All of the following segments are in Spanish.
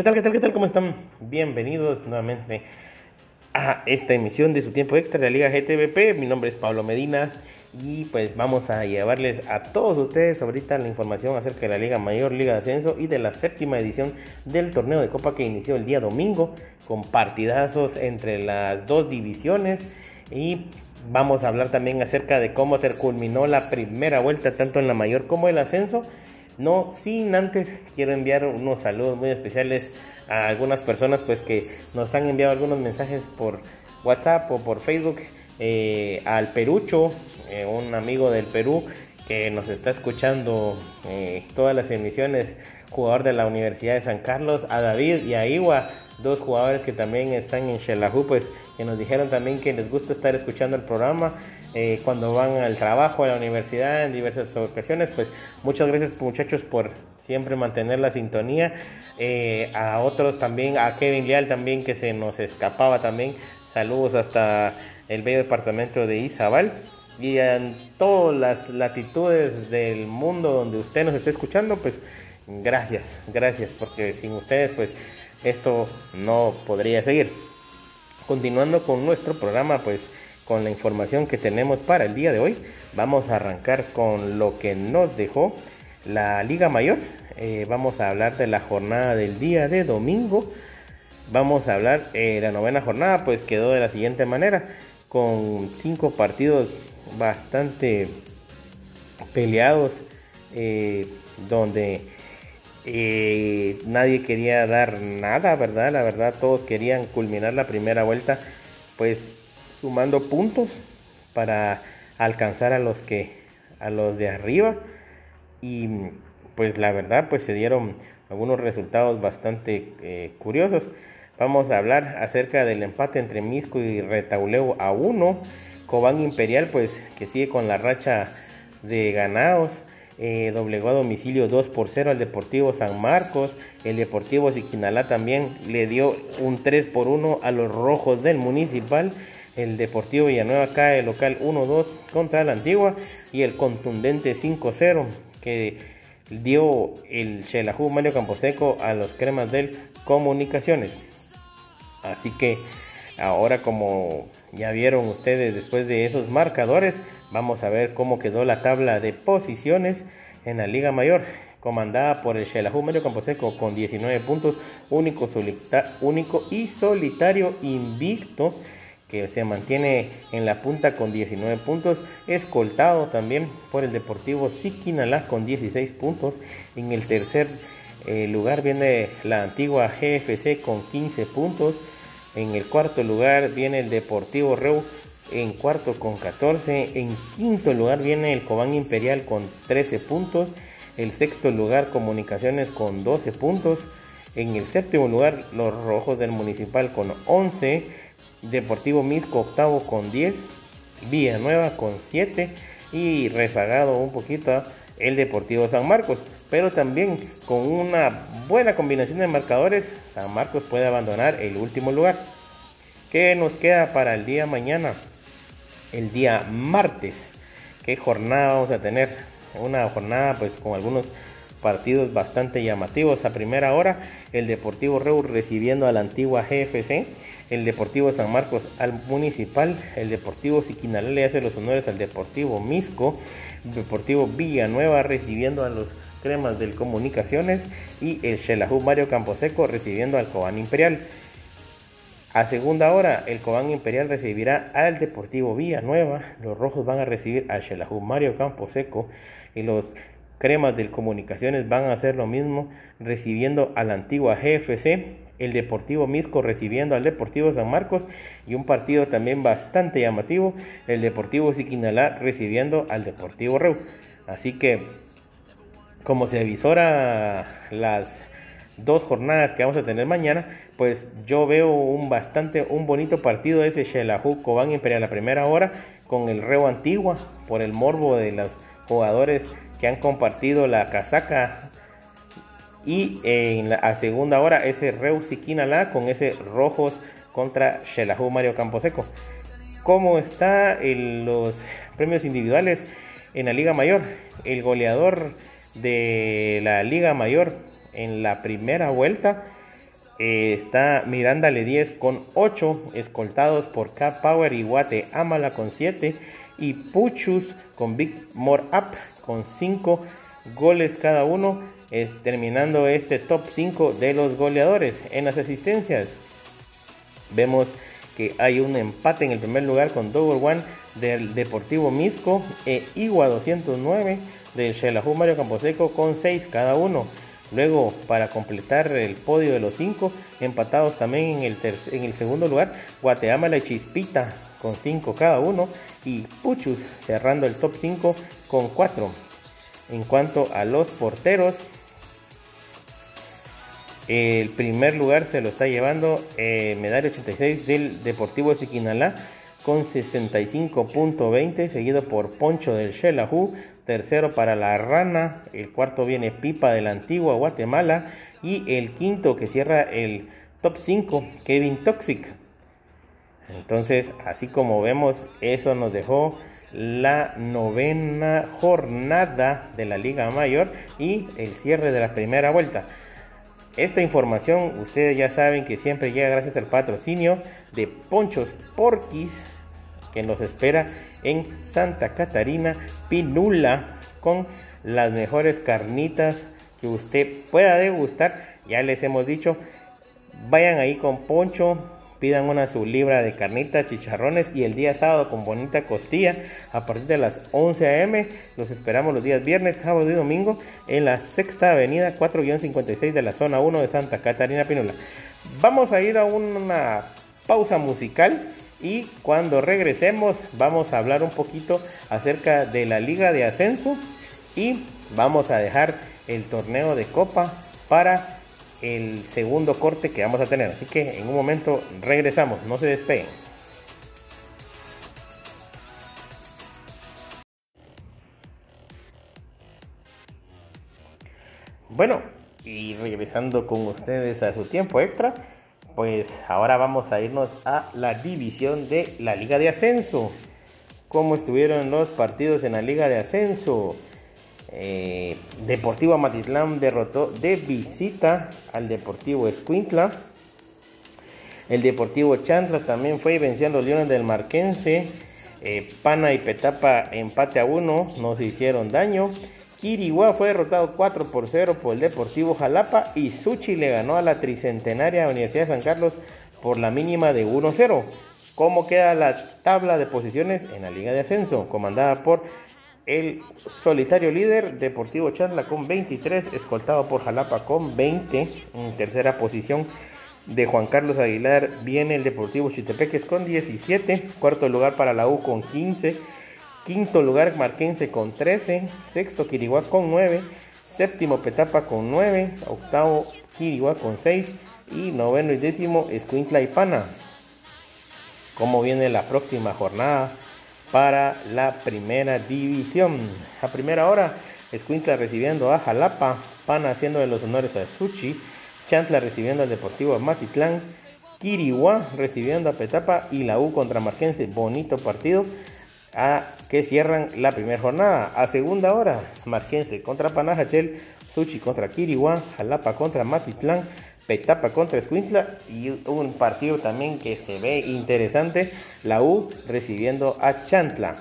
¿Qué tal, qué tal, qué tal? ¿Cómo están? Bienvenidos nuevamente a esta emisión de su tiempo extra de la Liga GTVP. Mi nombre es Pablo Medina y pues vamos a llevarles a todos ustedes ahorita la información acerca de la Liga Mayor, Liga de Ascenso y de la séptima edición del torneo de Copa que inició el día domingo con partidazos entre las dos divisiones y vamos a hablar también acerca de cómo se culminó la primera vuelta tanto en la Mayor como el Ascenso no sin antes quiero enviar unos saludos muy especiales a algunas personas pues que nos han enviado algunos mensajes por WhatsApp o por Facebook. Eh, al Perucho, eh, un amigo del Perú que nos está escuchando eh, todas las emisiones, jugador de la Universidad de San Carlos, a David y a Iwa, dos jugadores que también están en Xelajú, pues que nos dijeron también que les gusta estar escuchando el programa eh, cuando van al trabajo, a la universidad, en diversas ocasiones. Pues muchas gracias muchachos por siempre mantener la sintonía. Eh, a otros también, a Kevin Leal también que se nos escapaba también. Saludos hasta el bello departamento de Izabal. Y en todas las latitudes del mundo donde usted nos esté escuchando, pues gracias, gracias, porque sin ustedes pues esto no podría seguir. Continuando con nuestro programa, pues con la información que tenemos para el día de hoy, vamos a arrancar con lo que nos dejó la Liga Mayor. Eh, vamos a hablar de la jornada del día de domingo. Vamos a hablar, eh, la novena jornada pues quedó de la siguiente manera, con cinco partidos bastante peleados, eh, donde nadie quería dar nada, ¿verdad? La verdad, todos querían culminar la primera vuelta, pues sumando puntos para alcanzar a los que a los de arriba y pues la verdad pues se dieron algunos resultados bastante eh, curiosos vamos a hablar acerca del empate entre Misco y Retauleo a 1 Cobán Imperial pues que sigue con la racha de ganados eh, doblegó a domicilio 2 por 0 al Deportivo San Marcos. El Deportivo Siquinalá también le dio un 3 por 1 a los rojos del Municipal. El Deportivo Villanueva cae local 1-2 contra la Antigua y el contundente 5-0 que dio el Chelajú Mario Camposeco a los cremas del Comunicaciones. Así que ahora como ya vieron ustedes después de esos marcadores, Vamos a ver cómo quedó la tabla de posiciones en la Liga Mayor, comandada por el Xelajú Mario Camposeco con 19 puntos, único, único y solitario invicto que se mantiene en la punta con 19 puntos, escoltado también por el Deportivo Siquinalá con 16 puntos. En el tercer eh, lugar viene la antigua GFC con 15 puntos. En el cuarto lugar viene el Deportivo Reu en cuarto con 14, en quinto lugar viene el Cobán Imperial con 13 puntos, el sexto lugar Comunicaciones con 12 puntos, en el séptimo lugar los Rojos del Municipal con 11, Deportivo Misco octavo con 10, Villanueva con 7 y rezagado un poquito el Deportivo San Marcos. Pero también con una buena combinación de marcadores, San Marcos puede abandonar el último lugar. ¿Qué nos queda para el día mañana? el día martes. ¿Qué jornada vamos a tener? Una jornada pues con algunos partidos bastante llamativos. A primera hora, el Deportivo Reu recibiendo a la antigua GFC, el Deportivo San Marcos al Municipal, el Deportivo Siquinalá le hace los honores al Deportivo Misco, el Deportivo Villanueva recibiendo a los Cremas del Comunicaciones y el Xelajú Mario Camposeco recibiendo al Cobán Imperial. A segunda hora, el Cobán Imperial recibirá al Deportivo Villanueva. Los rojos van a recibir al Xelajú Mario Camposeco. Y los cremas del Comunicaciones van a hacer lo mismo, recibiendo a la antigua GFC. El Deportivo Misco recibiendo al Deportivo San Marcos. Y un partido también bastante llamativo, el Deportivo Siquinalá recibiendo al Deportivo Reu. Así que, como se avisora las dos jornadas que vamos a tener mañana, pues yo veo un bastante, un bonito partido ese Xelajú Cobán Imperial la primera hora con el Reo Antigua por el morbo de los jugadores que han compartido la casaca y en la segunda hora ese Reu Siquinalá con ese Rojos contra Xelajú Mario Camposeco. ¿Cómo está en los premios individuales en la Liga Mayor? El goleador de la Liga Mayor en la primera vuelta eh, está Miranda Le 10 con 8, escoltados por K Power y Guate Amala con 7 y Puchus con Big More Up con 5 goles cada uno, terminando este top 5 de los goleadores en las asistencias. Vemos que hay un empate en el primer lugar con Double One del Deportivo Misco e Igua 209 del Xelajú Mario Camposeco con 6 cada uno. Luego, para completar el podio de los 5, empatados también en el, en el segundo lugar, Guateama y Chispita con 5 cada uno y Puchus cerrando el top 5 con 4. En cuanto a los porteros, el primer lugar se lo está llevando eh, medalla 86 del Deportivo Siquinalá con 65.20, seguido por Poncho del Xelajú, tercero para la Rana, el cuarto viene Pipa de la Antigua Guatemala y el quinto que cierra el top 5, Kevin Toxic. Entonces, así como vemos, eso nos dejó la novena jornada de la Liga Mayor y el cierre de la primera vuelta. Esta información ustedes ya saben que siempre llega gracias al patrocinio de Ponchos Porquis que nos espera en Santa Catarina Pinula con las mejores carnitas que usted pueda degustar. Ya les hemos dicho, vayan ahí con Poncho, pidan una su libra de carnitas, chicharrones y el día sábado con bonita costilla a partir de las 11 a.m. Los esperamos los días viernes, sábado y domingo en la sexta avenida 4-56 de la zona 1 de Santa Catarina Pinula. Vamos a ir a una pausa musical y cuando regresemos vamos a hablar un poquito acerca de la liga de ascenso y vamos a dejar el torneo de copa para el segundo corte que vamos a tener. Así que en un momento regresamos, no se despeguen. Bueno, y regresando con ustedes a su tiempo extra, pues ahora vamos a irnos a la división de la Liga de Ascenso. ¿Cómo estuvieron los partidos en la Liga de Ascenso? Eh, Deportivo Amatitlán derrotó de visita al Deportivo Escuintla. El Deportivo Chantla también fue venció a los Leones del Marquense. Eh, Pana y Petapa empate a uno, no se hicieron daño. Quiriguá fue derrotado 4 por 0 por el Deportivo Jalapa y Suchi le ganó a la tricentenaria Universidad de San Carlos por la mínima de 1-0. ¿Cómo queda la tabla de posiciones en la Liga de Ascenso? Comandada por el solitario líder Deportivo Chandla con 23, escoltado por Jalapa con 20. En tercera posición de Juan Carlos Aguilar viene el Deportivo Chitepeques con 17. Cuarto lugar para la U con 15. Quinto lugar Marquense con 13. Sexto Quiriguá con 9. Séptimo Petapa con 9. Octavo Quiriguá con 6. Y noveno y décimo Escuintla y Pana. ¿Cómo viene la próxima jornada? Para la primera división. A primera hora, Escuintla recibiendo a Jalapa, Pana haciendo de los honores a Suchi, Chantla recibiendo al Deportivo Matitlán, Quiriguá recibiendo a Petapa y la U contra Marquense. Bonito partido a que cierran la primera jornada. A segunda hora, Marquense contra Panajachel, Suchi contra Quiriguá, Jalapa contra Matitlán, Petapa contra Escuintla y un partido también que se ve interesante, la U recibiendo a Chantla.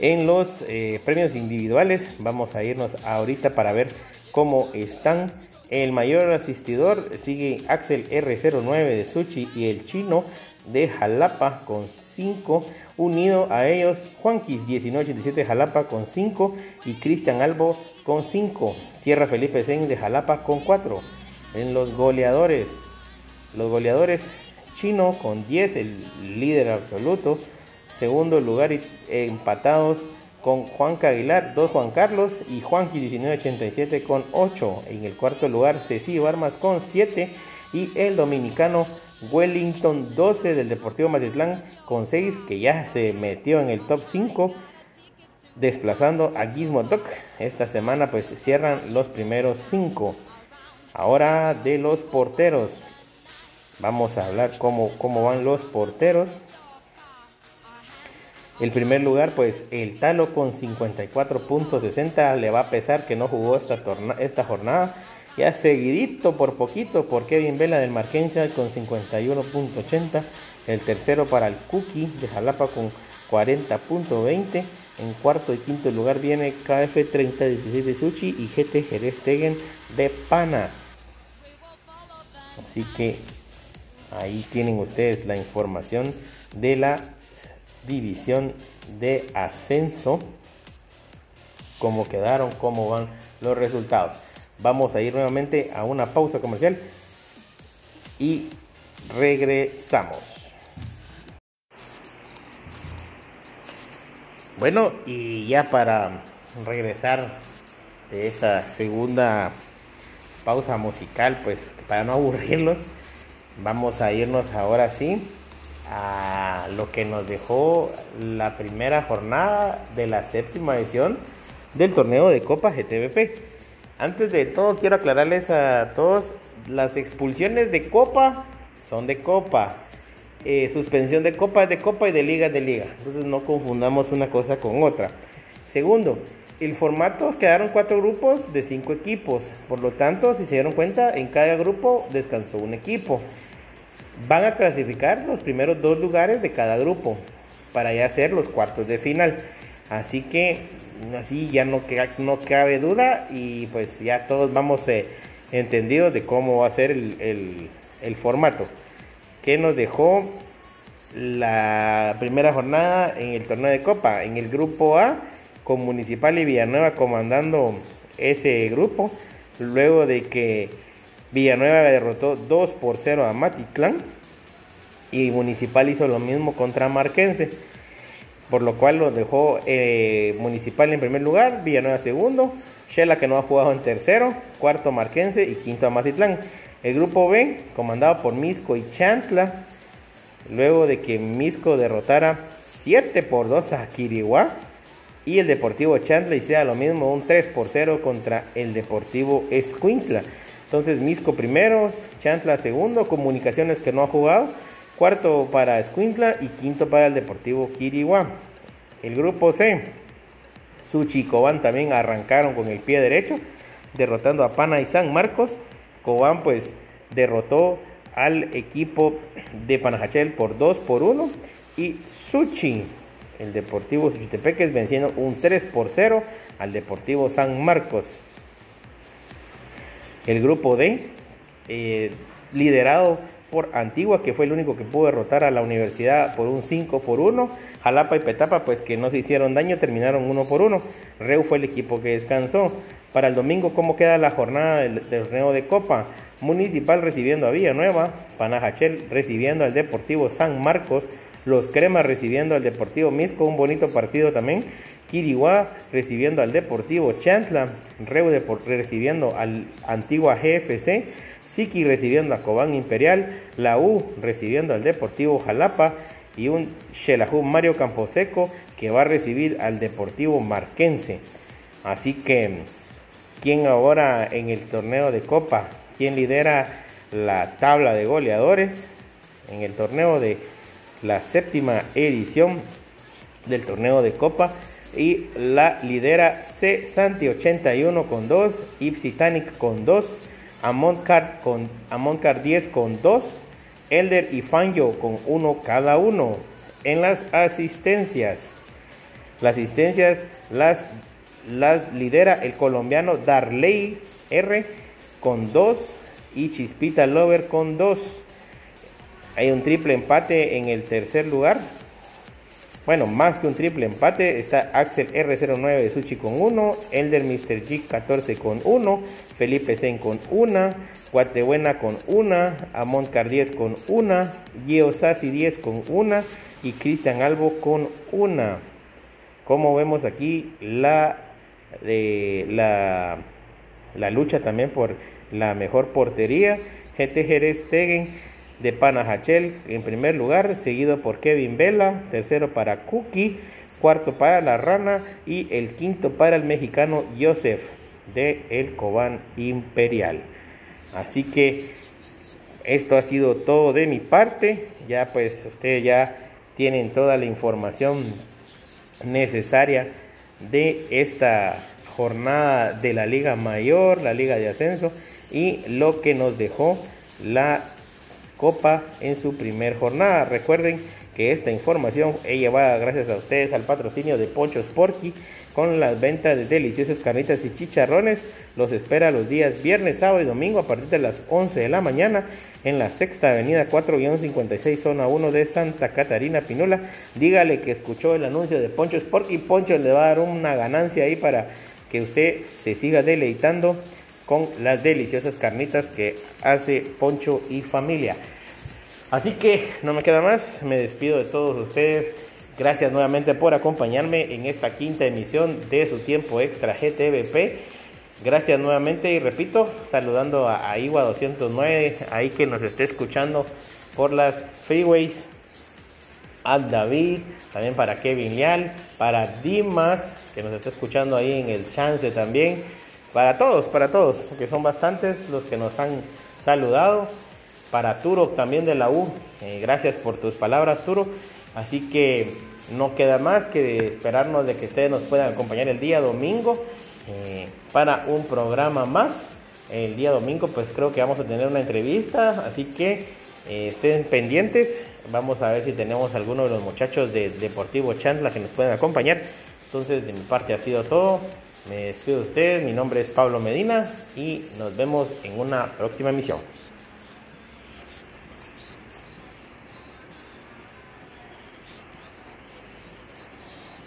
En los eh, premios individuales vamos a irnos ahorita para ver cómo están. El mayor asistidor sigue Axel R09 de Suchi y el chino de Jalapa con 5. Unido a ellos Juanquis 1987 de Jalapa con 5 y Cristian Albo con 5. Cierra Felipe Zen de Jalapa con 4 en los goleadores. Los goleadores chino con 10, el líder absoluto. Segundo lugar empatados con Juan Aguilar, 2 Juan Carlos y Juanqui 1987 con 8. En el cuarto lugar Cecilio Armas con 7 y el dominicano Wellington 12 del Deportivo Matitlán con 6 que ya se metió en el top 5 desplazando a Gizmo Doc. Esta semana pues cierran los primeros 5. Ahora de los porteros. Vamos a hablar cómo, cómo van los porteros. El primer lugar, pues el Talo con 54.60 le va a pesar que no jugó esta, jornada. Ya seguidito por poquito por Kevin Vela del Marquense con 51.80. El tercero para el Cookie de Jalapa con 40.20. En cuarto y quinto lugar viene KF 3016 de Suchi y GT Jerez Tegen de Pana. Así que ahí tienen ustedes la información de la división de ascenso. Cómo quedaron, cómo van los resultados. Vamos a ir nuevamente a una pausa comercial y regresamos. Bueno, y ya para regresar de esa segunda pausa musical, pues para no aburrirlos, vamos a irnos ahora sí a lo que nos dejó la primera jornada de la séptima edición del torneo de Copa GTVP. Antes de todo quiero aclararles a todos, las expulsiones de Copa son de Copa eh, suspensión de copa de copa y de liga de liga. Entonces no confundamos una cosa con otra. Segundo, el formato quedaron cuatro grupos de cinco equipos. Por lo tanto, si se dieron cuenta, en cada grupo descansó un equipo. Van a clasificar los primeros dos lugares de cada grupo para ya hacer los cuartos de final. Así que así ya no, no cabe duda y pues ya todos vamos eh, entendidos de cómo va a ser el, el formato que nos dejó la primera jornada en el torneo de Copa. En el grupo A, con Municipal y Villanueva comandando ese grupo, luego de que Villanueva derrotó 2 por 0 a Matitlán y Municipal hizo lo mismo contra Marquense, por lo cual lo dejó eh, Municipal en primer lugar, Villanueva segundo, Shela que no ha jugado en tercero, cuarto Marquense y quinto a Matitlán. El grupo B, comandado por Misco y Chantla, luego de que Misco derrotara 7 por 2 a Quiriguá y el Deportivo Chantla hiciera lo mismo, un 3 por 0 contra el Deportivo Escuintla. Entonces Misco primero, Chantla segundo, Comunicaciones que no ha jugado, cuarto para Escuintla y quinto para el Deportivo Quiriguá. El grupo C, Suchi y Cobán también arrancaron con el pie derecho, derrotando a Pana y San Marcos. Cobán pues derrotó al equipo de Panajachel por 2 por 1 y Suchi, el Deportivo Suchitepeques venciendo un 3 por 0 al Deportivo San Marcos. El grupo D, eh, liderado por Antigua, que fue el único que pudo derrotar a la universidad por un 5 por 1. Jalapa y Petapa, pues que no se hicieron daño, terminaron 1 por 1. Reu fue el equipo que descansó. Para el domingo, ¿cómo queda la jornada del, torneo de Copa? Municipal recibiendo a Villanueva, Panajachel recibiendo al Deportivo San Marcos, Los Cremas recibiendo al Deportivo Misco, un bonito partido también. Quiriguá recibiendo al Deportivo Chantla, Reu recibiendo al Antigua GFC, Siki recibiendo a Cobán Imperial, la U recibiendo al Deportivo Jalapa y un Xelajú Mario Camposeco que va a recibir al Deportivo Marquense. Así que ¿Quién ahora en el torneo de Copa? ¿Quién lidera la tabla de goleadores en el torneo de la séptima edición del torneo de Copa? Y la lidera C Santi 81 con 2, Ipsitanic con 2, Amontcar con 10 con 2, Elder y Fanjo con 1 cada uno. En las asistencias, las asistencias las las lidera el colombiano Darley R con 2 y Chispita Lover con 2. Hay un triple empate en el tercer lugar. Bueno, más que un triple empate, está Axel R09 de Suchi con 1, Elder Mr. G 14 con 1, Felipe Zen con 1, Guatebuena con 1, Amont Car 10 con 1, Gio Sassi 10 con 1 y Cristian Albo con 1. Como vemos aquí, la de la, la lucha también por la mejor portería. GT Jerez Tegen de Panajachel en primer lugar, seguido por Kevin Vela, tercero para Cookie, cuarto para La Rana y el quinto para el mexicano Joseph de El Cobán Imperial. Así que esto ha sido todo de mi parte. Ya pues ustedes ya tienen toda la información necesaria de esta jornada de la Liga Mayor, la Liga de Ascenso y lo que nos dejó la Copa en su primer jornada. Recuerden que esta información es llevada gracias a ustedes al patrocinio de Poncho Sporky con las ventas de deliciosas carnitas y chicharrones. Los espera los días viernes, sábado y domingo a partir de las 11 de la mañana en la sexta avenida 4-56 zona 1 de Santa Catarina Pinola. Dígale que escuchó el anuncio de Poncho Sport y Poncho le va a dar una ganancia ahí para que usted se siga deleitando con las deliciosas carnitas que hace Poncho y familia. Así que no me queda más, me despido de todos ustedes. Gracias nuevamente por acompañarme en esta quinta emisión de su tiempo extra GTVP. Gracias nuevamente y repito, saludando a, Igua 209, ahí que nos esté escuchando por las freeways, a David, también para Kevin Leal, para Dimas, que nos está escuchando ahí en el chance también, para todos, para todos, que son bastantes los que nos han saludado, para Turo también de la U, eh, gracias por tus palabras Turo, así que no queda más que esperarnos de que ustedes nos puedan acompañar el día domingo eh, para un programa más. El día domingo pues creo que vamos a tener una entrevista, así que eh, estén pendientes. Vamos a ver si tenemos alguno de los muchachos de Deportivo Chantla que nos pueden acompañar. Entonces de mi parte ha sido todo. Me despido de ustedes, mi nombre es Pablo Medina y nos vemos en una próxima emisión.